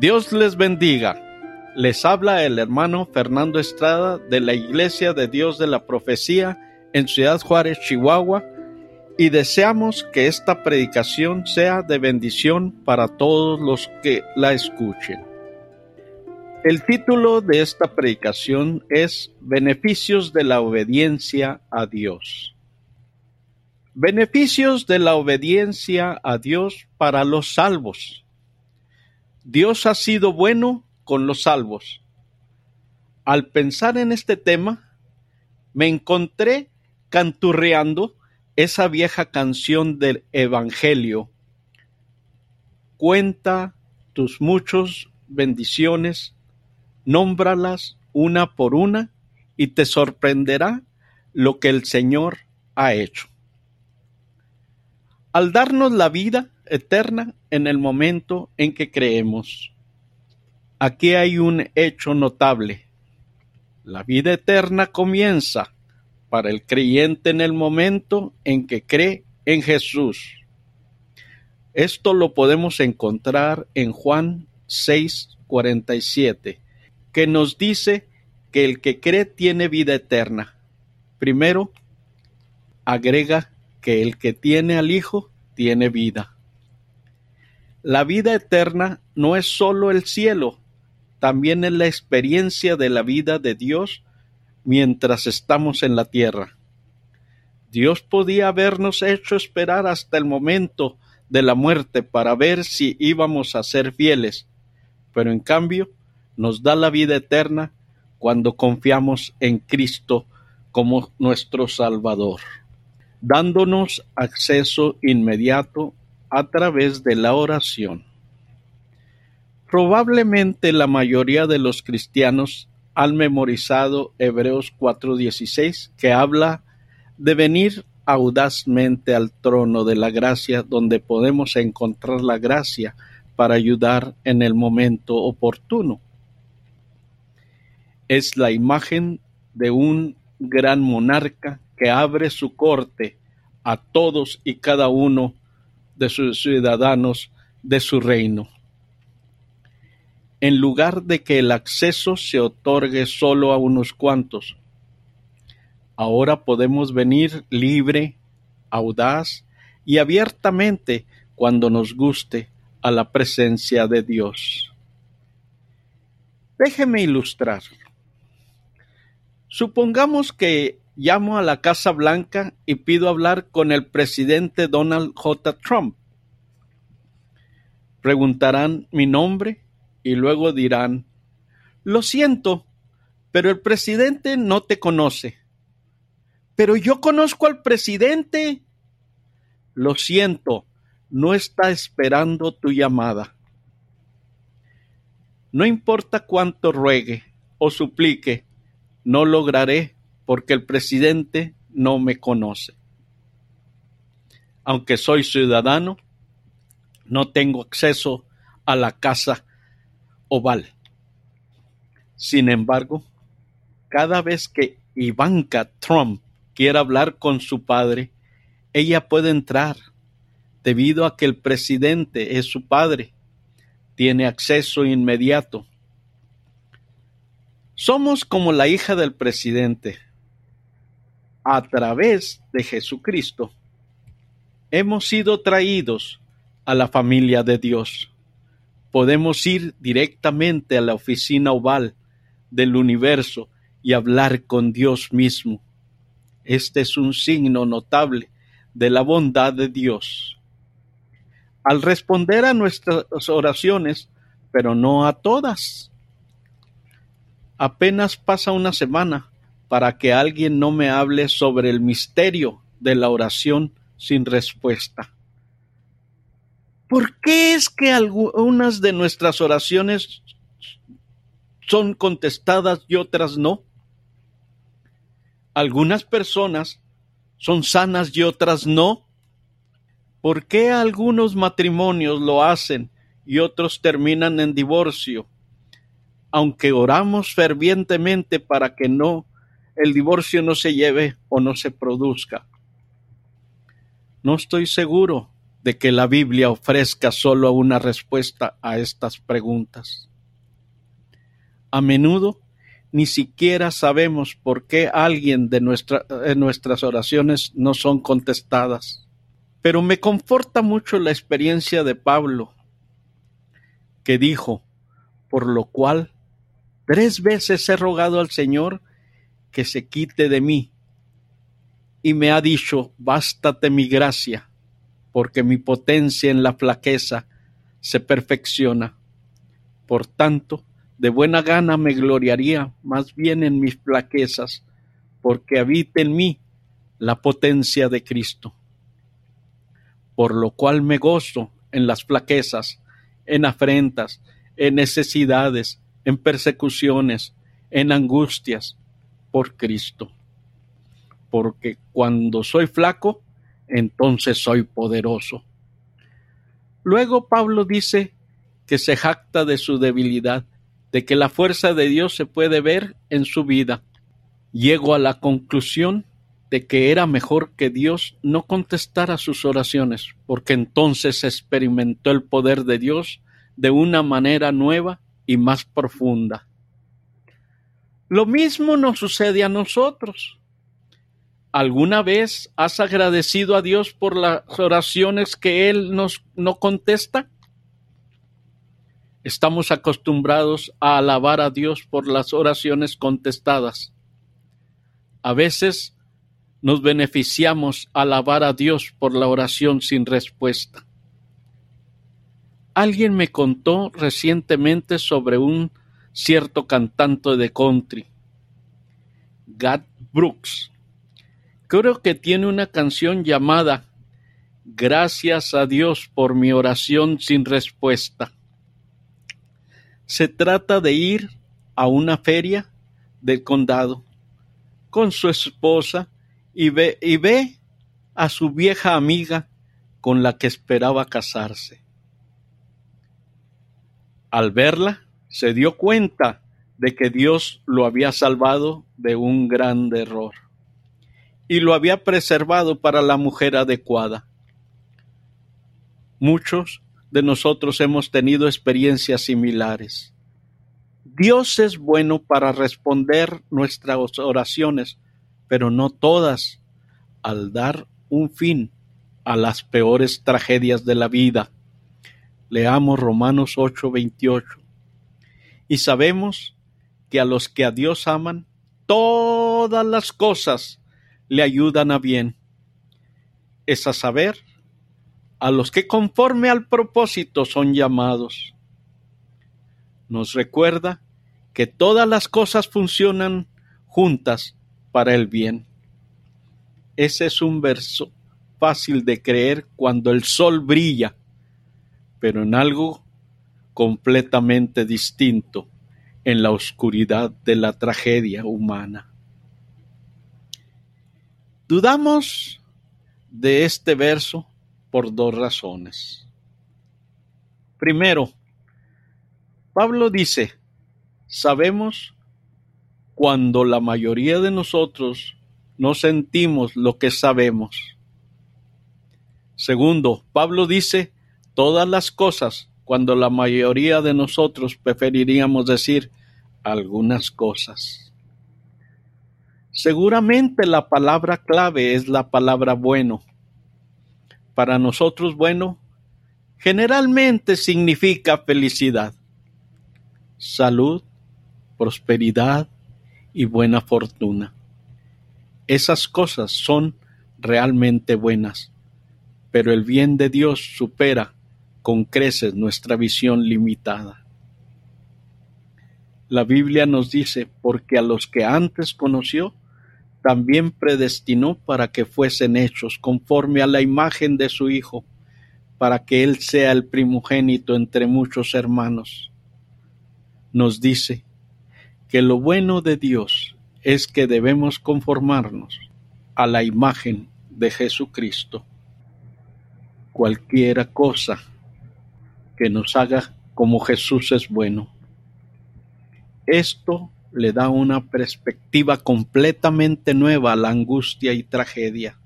Dios les bendiga. Les habla el hermano Fernando Estrada de la Iglesia de Dios de la Profecía en Ciudad Juárez, Chihuahua, y deseamos que esta predicación sea de bendición para todos los que la escuchen. El título de esta predicación es Beneficios de la obediencia a Dios. Beneficios de la obediencia a Dios para los salvos. Dios ha sido bueno con los salvos. Al pensar en este tema, me encontré canturreando esa vieja canción del Evangelio. Cuenta tus muchos bendiciones, nómbralas una por una y te sorprenderá lo que el Señor ha hecho. Al darnos la vida, eterna en el momento en que creemos. Aquí hay un hecho notable. La vida eterna comienza para el creyente en el momento en que cree en Jesús. Esto lo podemos encontrar en Juan 6:47, que nos dice que el que cree tiene vida eterna. Primero, agrega que el que tiene al Hijo tiene vida. La vida eterna no es sólo el cielo, también es la experiencia de la vida de Dios mientras estamos en la tierra. Dios podía habernos hecho esperar hasta el momento de la muerte para ver si íbamos a ser fieles, pero en cambio nos da la vida eterna cuando confiamos en Cristo como nuestro Salvador, dándonos acceso inmediato a través de la oración. Probablemente la mayoría de los cristianos han memorizado Hebreos 4:16, que habla de venir audazmente al trono de la gracia, donde podemos encontrar la gracia para ayudar en el momento oportuno. Es la imagen de un gran monarca que abre su corte a todos y cada uno de sus ciudadanos de su reino. En lugar de que el acceso se otorgue solo a unos cuantos, ahora podemos venir libre, audaz y abiertamente cuando nos guste a la presencia de Dios. Déjeme ilustrar. Supongamos que llamo a la Casa Blanca y pido hablar con el presidente Donald J. Trump. Preguntarán mi nombre y luego dirán, lo siento, pero el presidente no te conoce. Pero yo conozco al presidente. Lo siento, no está esperando tu llamada. No importa cuánto ruegue o suplique, no lograré porque el presidente no me conoce. Aunque soy ciudadano, no tengo acceso a la casa oval. Sin embargo, cada vez que Ivanka Trump quiera hablar con su padre, ella puede entrar debido a que el presidente es su padre. Tiene acceso inmediato. Somos como la hija del presidente a través de Jesucristo, hemos sido traídos a la familia de Dios. Podemos ir directamente a la oficina oval del universo y hablar con Dios mismo. Este es un signo notable de la bondad de Dios. Al responder a nuestras oraciones, pero no a todas. Apenas pasa una semana para que alguien no me hable sobre el misterio de la oración sin respuesta. ¿Por qué es que algunas de nuestras oraciones son contestadas y otras no? Algunas personas son sanas y otras no. ¿Por qué algunos matrimonios lo hacen y otros terminan en divorcio? Aunque oramos fervientemente para que no el divorcio no se lleve o no se produzca. No estoy seguro de que la Biblia ofrezca solo una respuesta a estas preguntas. A menudo ni siquiera sabemos por qué alguien de, de nuestras oraciones no son contestadas. Pero me conforta mucho la experiencia de Pablo, que dijo, por lo cual tres veces he rogado al Señor que se quite de mí, y me ha dicho, bástate mi gracia, porque mi potencia en la flaqueza se perfecciona. Por tanto, de buena gana me gloriaría más bien en mis flaquezas, porque habita en mí la potencia de Cristo. Por lo cual me gozo en las flaquezas, en afrentas, en necesidades, en persecuciones, en angustias, por Cristo. Porque cuando soy flaco, entonces soy poderoso. Luego Pablo dice que se jacta de su debilidad de que la fuerza de Dios se puede ver en su vida. Llego a la conclusión de que era mejor que Dios no contestara sus oraciones, porque entonces experimentó el poder de Dios de una manera nueva y más profunda. Lo mismo nos sucede a nosotros. ¿Alguna vez has agradecido a Dios por las oraciones que Él nos no contesta? Estamos acostumbrados a alabar a Dios por las oraciones contestadas. A veces nos beneficiamos alabar a Dios por la oración sin respuesta. Alguien me contó recientemente sobre un cierto cantante de country, Gad Brooks. Creo que tiene una canción llamada Gracias a Dios por mi oración sin respuesta. Se trata de ir a una feria del condado con su esposa y ve, y ve a su vieja amiga con la que esperaba casarse. Al verla, se dio cuenta de que Dios lo había salvado de un gran error y lo había preservado para la mujer adecuada. Muchos de nosotros hemos tenido experiencias similares. Dios es bueno para responder nuestras oraciones, pero no todas, al dar un fin a las peores tragedias de la vida. Leamos Romanos 8:28. Y sabemos que a los que a Dios aman, todas las cosas le ayudan a bien. Es a saber, a los que conforme al propósito son llamados. Nos recuerda que todas las cosas funcionan juntas para el bien. Ese es un verso fácil de creer cuando el sol brilla, pero en algo completamente distinto en la oscuridad de la tragedia humana. Dudamos de este verso por dos razones. Primero, Pablo dice, sabemos cuando la mayoría de nosotros no sentimos lo que sabemos. Segundo, Pablo dice todas las cosas cuando la mayoría de nosotros preferiríamos decir algunas cosas. Seguramente la palabra clave es la palabra bueno, para nosotros bueno generalmente significa felicidad, salud, prosperidad y buena fortuna. Esas cosas son realmente buenas, pero el bien de Dios supera con creces nuestra visión limitada. La Biblia nos dice, porque a los que antes conoció, también predestinó para que fuesen hechos conforme a la imagen de su Hijo, para que Él sea el primogénito entre muchos hermanos. Nos dice que lo bueno de Dios es que debemos conformarnos a la imagen de Jesucristo. Cualquiera cosa que nos haga como Jesús es bueno. Esto le da una perspectiva completamente nueva a la angustia y tragedia.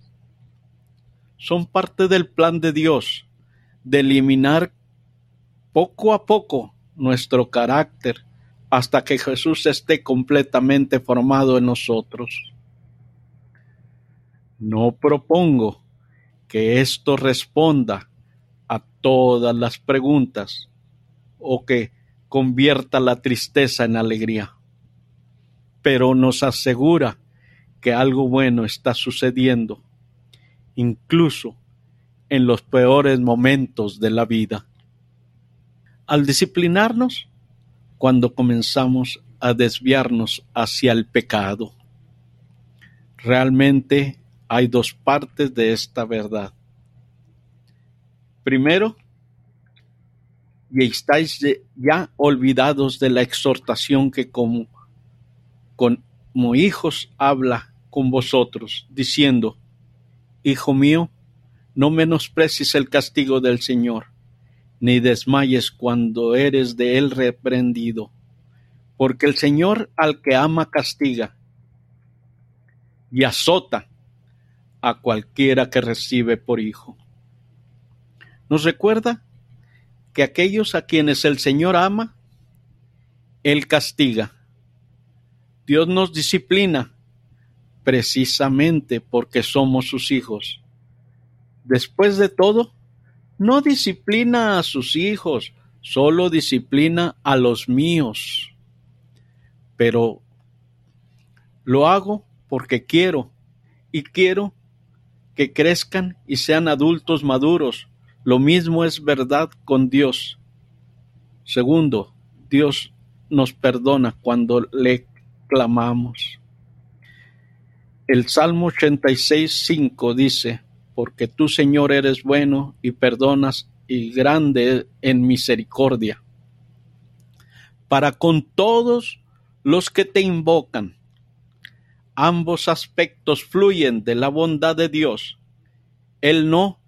son parte del plan de Dios de eliminar poco a poco nuestro carácter hasta que Jesús esté completamente formado en nosotros. No propongo que esto responda todas las preguntas o que convierta la tristeza en alegría, pero nos asegura que algo bueno está sucediendo, incluso en los peores momentos de la vida. Al disciplinarnos, cuando comenzamos a desviarnos hacia el pecado. Realmente hay dos partes de esta verdad. Primero, y estáis ya olvidados de la exhortación que como, como hijos habla con vosotros, diciendo, Hijo mío, no menosprecies el castigo del Señor, ni desmayes cuando eres de él reprendido, porque el Señor al que ama castiga y azota a cualquiera que recibe por hijo. Nos recuerda que aquellos a quienes el Señor ama, Él castiga. Dios nos disciplina precisamente porque somos sus hijos. Después de todo, no disciplina a sus hijos, solo disciplina a los míos. Pero lo hago porque quiero y quiero que crezcan y sean adultos maduros. Lo mismo es verdad con Dios. Segundo, Dios nos perdona cuando le clamamos. El Salmo 86, 5 dice, porque tú, Señor, eres bueno y perdonas y grande en misericordia. Para con todos los que te invocan, ambos aspectos fluyen de la bondad de Dios. Él no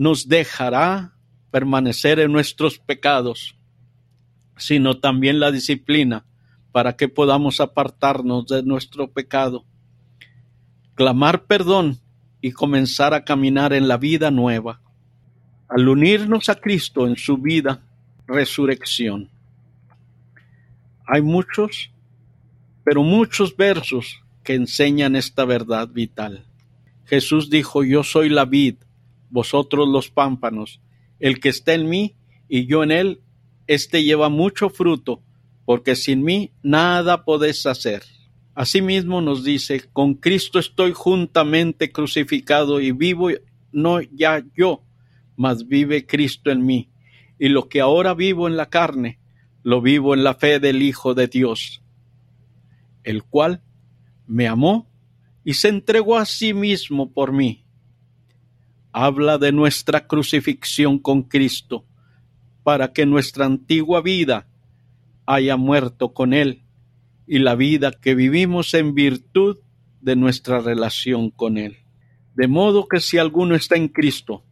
nos dejará permanecer en nuestros pecados, sino también la disciplina para que podamos apartarnos de nuestro pecado. Clamar perdón y comenzar a caminar en la vida nueva, al unirnos a Cristo en su vida, resurrección. Hay muchos, pero muchos versos que enseñan esta verdad vital. Jesús dijo, yo soy la vid, vosotros los pámpanos, el que está en mí y yo en él, éste lleva mucho fruto, porque sin mí nada podéis hacer. Asimismo nos dice, con Cristo estoy juntamente crucificado y vivo no ya yo, mas vive Cristo en mí. Y lo que ahora vivo en la carne, lo vivo en la fe del Hijo de Dios, el cual me amó y se entregó a sí mismo por mí. Habla de nuestra crucifixión con Cristo, para que nuestra antigua vida haya muerto con Él y la vida que vivimos en virtud de nuestra relación con Él. De modo que si alguno está en Cristo,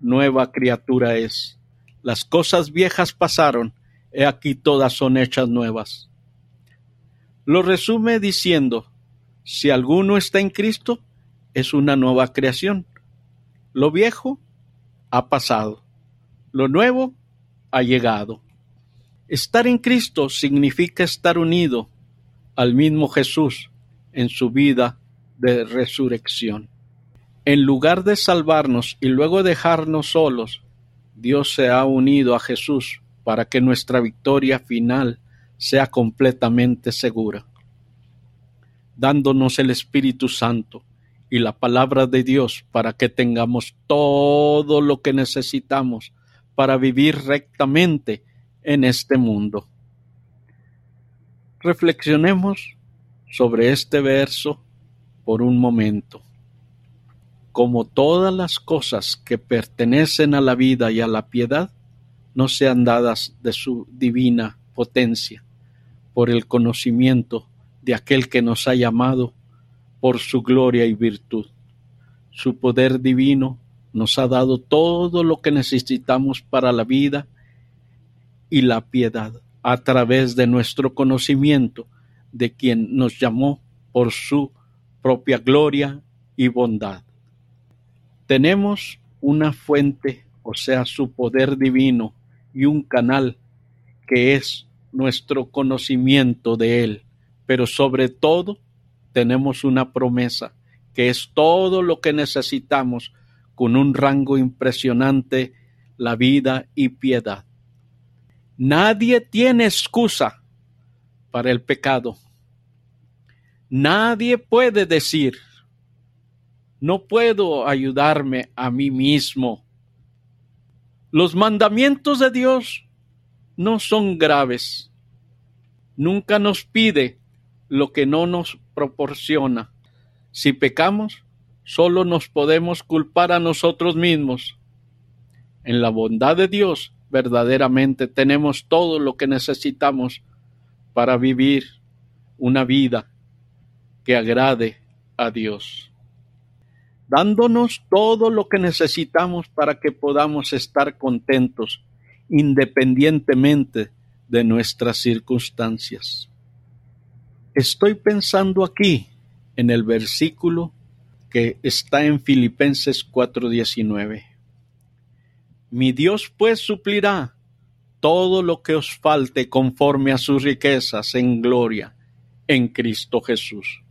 nueva criatura es. Las cosas viejas pasaron, he aquí todas son hechas nuevas. Lo resume diciendo, si alguno está en Cristo, es una nueva creación. Lo viejo ha pasado, lo nuevo ha llegado. Estar en Cristo significa estar unido al mismo Jesús en su vida de resurrección. En lugar de salvarnos y luego dejarnos solos, Dios se ha unido a Jesús para que nuestra victoria final sea completamente segura, dándonos el Espíritu Santo y la palabra de Dios para que tengamos todo lo que necesitamos para vivir rectamente en este mundo. Reflexionemos sobre este verso por un momento. Como todas las cosas que pertenecen a la vida y a la piedad, no sean dadas de su divina potencia, por el conocimiento de aquel que nos ha llamado por su gloria y virtud. Su poder divino nos ha dado todo lo que necesitamos para la vida y la piedad a través de nuestro conocimiento de quien nos llamó por su propia gloria y bondad. tenemos una fuente, o sea, su poder divino y un canal que es nuestro conocimiento de Él, pero sobre todo tenemos una promesa que es todo lo que necesitamos con un rango impresionante, la vida y piedad. Nadie tiene excusa para el pecado. Nadie puede decir, no puedo ayudarme a mí mismo. Los mandamientos de Dios no son graves. Nunca nos pide lo que no nos proporciona. Si pecamos, solo nos podemos culpar a nosotros mismos. En la bondad de Dios, verdaderamente tenemos todo lo que necesitamos para vivir una vida que agrade a Dios, dándonos todo lo que necesitamos para que podamos estar contentos independientemente de nuestras circunstancias. Estoy pensando aquí en el versículo que está en Filipenses 4:19. Mi Dios pues suplirá todo lo que os falte conforme a sus riquezas en gloria en Cristo Jesús.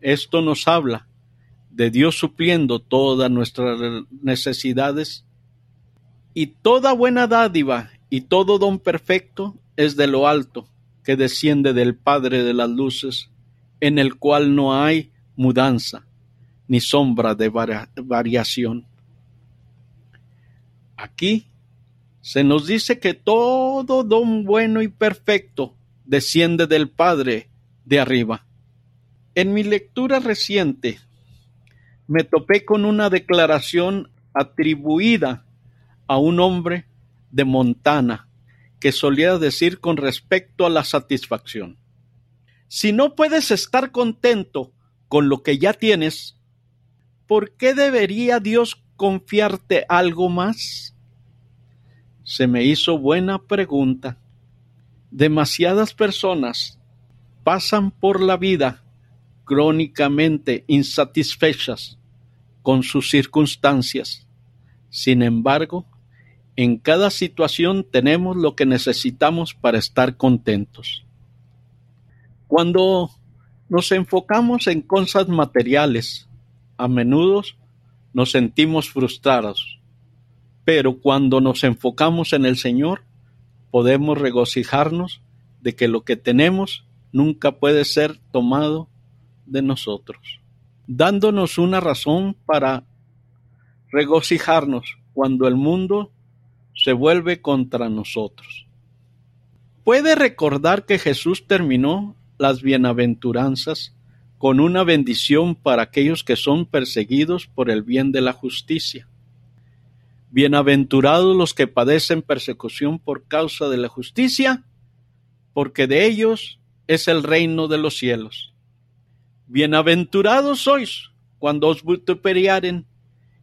Esto nos habla de Dios supliendo todas nuestras necesidades y toda buena dádiva y todo don perfecto es de lo alto, que desciende del Padre de las luces, en el cual no hay mudanza ni sombra de variación. Aquí se nos dice que todo don bueno y perfecto desciende del Padre de arriba. En mi lectura reciente me topé con una declaración atribuida a un hombre de Montana que solía decir con respecto a la satisfacción. Si no puedes estar contento con lo que ya tienes, ¿por qué debería Dios confiarte algo más? Se me hizo buena pregunta. Demasiadas personas pasan por la vida crónicamente insatisfechas con sus circunstancias. Sin embargo, en cada situación tenemos lo que necesitamos para estar contentos. Cuando nos enfocamos en cosas materiales, a menudo nos sentimos frustrados, pero cuando nos enfocamos en el Señor, podemos regocijarnos de que lo que tenemos nunca puede ser tomado de nosotros, dándonos una razón para regocijarnos cuando el mundo se vuelve contra nosotros. Puede recordar que Jesús terminó las bienaventuranzas con una bendición para aquellos que son perseguidos por el bien de la justicia. Bienaventurados los que padecen persecución por causa de la justicia, porque de ellos es el reino de los cielos. Bienaventurados sois cuando os vituperiaren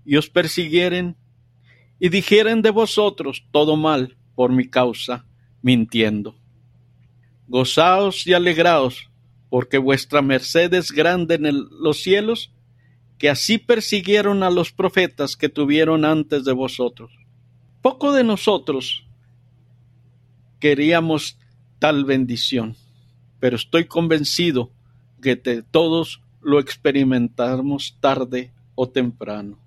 y os persiguieren y dijeren de vosotros todo mal por mi causa, mintiendo. Gozaos y alegraos, porque vuestra merced es grande en los cielos, que así persiguieron a los profetas que tuvieron antes de vosotros. Poco de nosotros queríamos tal bendición, pero estoy convencido que todos lo experimentamos tarde o temprano.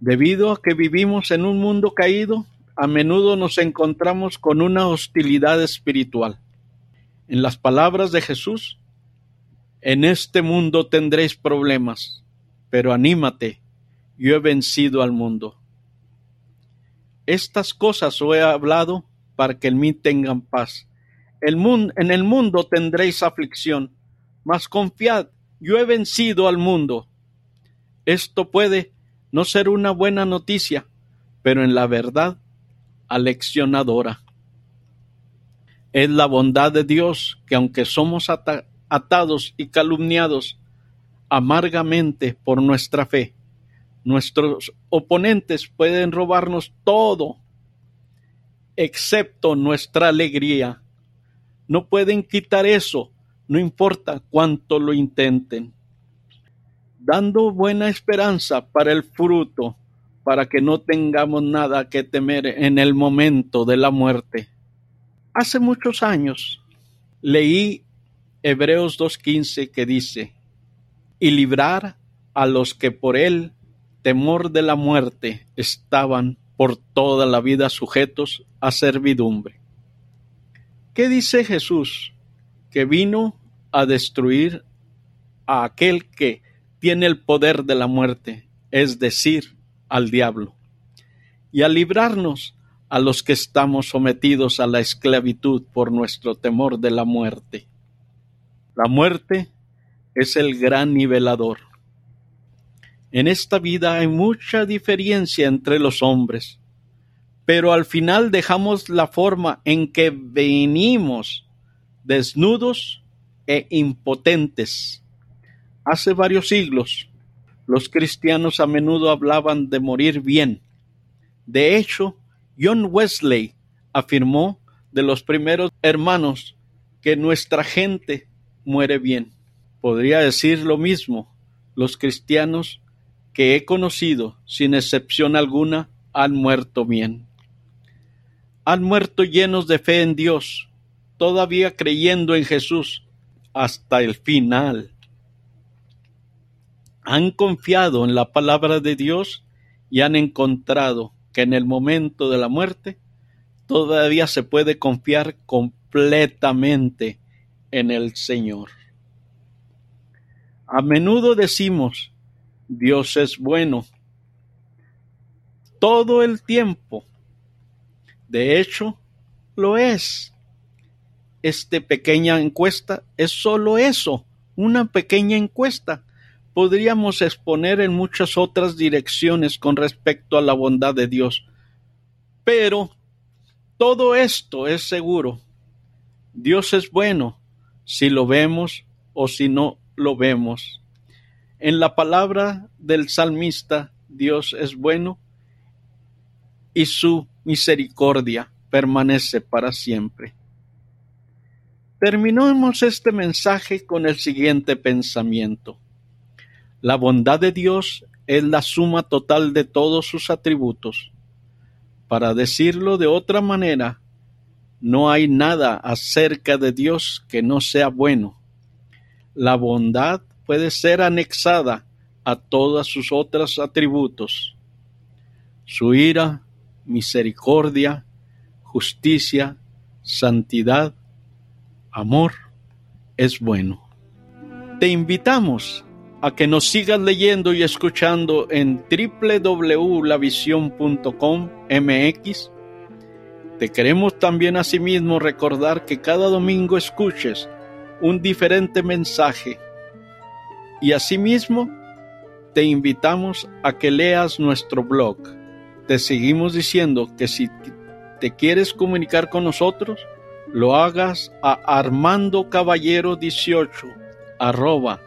Debido a que vivimos en un mundo caído, a menudo nos encontramos con una hostilidad espiritual. En las palabras de Jesús, en este mundo tendréis problemas, pero anímate, yo he vencido al mundo. Estas cosas os he hablado para que en mí tengan paz. El en el mundo tendréis aflicción, mas confiad, yo he vencido al mundo. Esto puede no ser una buena noticia, pero en la verdad aleccionadora. Es la bondad de Dios que aunque somos atados y calumniados amargamente por nuestra fe, nuestros oponentes pueden robarnos todo, excepto nuestra alegría. No pueden quitar eso, no importa cuánto lo intenten. Dando buena esperanza para el fruto, para que no tengamos nada que temer en el momento de la muerte. Hace muchos años leí Hebreos 2.15 que dice, y librar a los que por el temor de la muerte estaban por toda la vida sujetos a servidumbre. ¿Qué dice Jesús? Que vino a destruir a aquel que tiene el poder de la muerte, es decir, al diablo, y a librarnos a los que estamos sometidos a la esclavitud por nuestro temor de la muerte. La muerte es el gran nivelador. En esta vida hay mucha diferencia entre los hombres, pero al final dejamos la forma en que venimos desnudos e impotentes. Hace varios siglos, los cristianos a menudo hablaban de morir bien. De hecho, John Wesley afirmó de los primeros hermanos que nuestra gente muere bien. Podría decir lo mismo los cristianos que he conocido, sin excepción alguna, han muerto bien. Han muerto llenos de fe en Dios, todavía creyendo en Jesús hasta el final. Han confiado en la palabra de Dios y han encontrado que en el momento de la muerte todavía se puede confiar completamente en el Señor. A menudo decimos, Dios es bueno todo el tiempo. De hecho, lo es. Esta pequeña encuesta es solo eso, una pequeña encuesta. Podríamos exponer en muchas otras direcciones con respecto a la bondad de Dios. Pero todo esto es seguro. Dios es bueno si lo vemos o si no lo vemos. En la palabra del salmista, Dios es bueno y su misericordia permanece para siempre. Terminamos este mensaje con el siguiente pensamiento. La bondad de Dios es la suma total de todos sus atributos. Para decirlo de otra manera, no hay nada acerca de Dios que no sea bueno la bondad puede ser anexada a todos sus otros atributos. Su ira, misericordia, justicia, santidad, amor es bueno. Te invitamos a que nos sigas leyendo y escuchando en www.lavision.com mx. Te queremos también asimismo recordar que cada domingo escuches un diferente mensaje. Y asimismo, te invitamos a que leas nuestro blog. Te seguimos diciendo que si te quieres comunicar con nosotros, lo hagas a armandocaballero18 arroba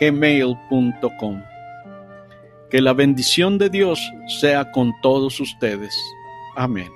gmail.com. Que la bendición de Dios sea con todos ustedes. Amén.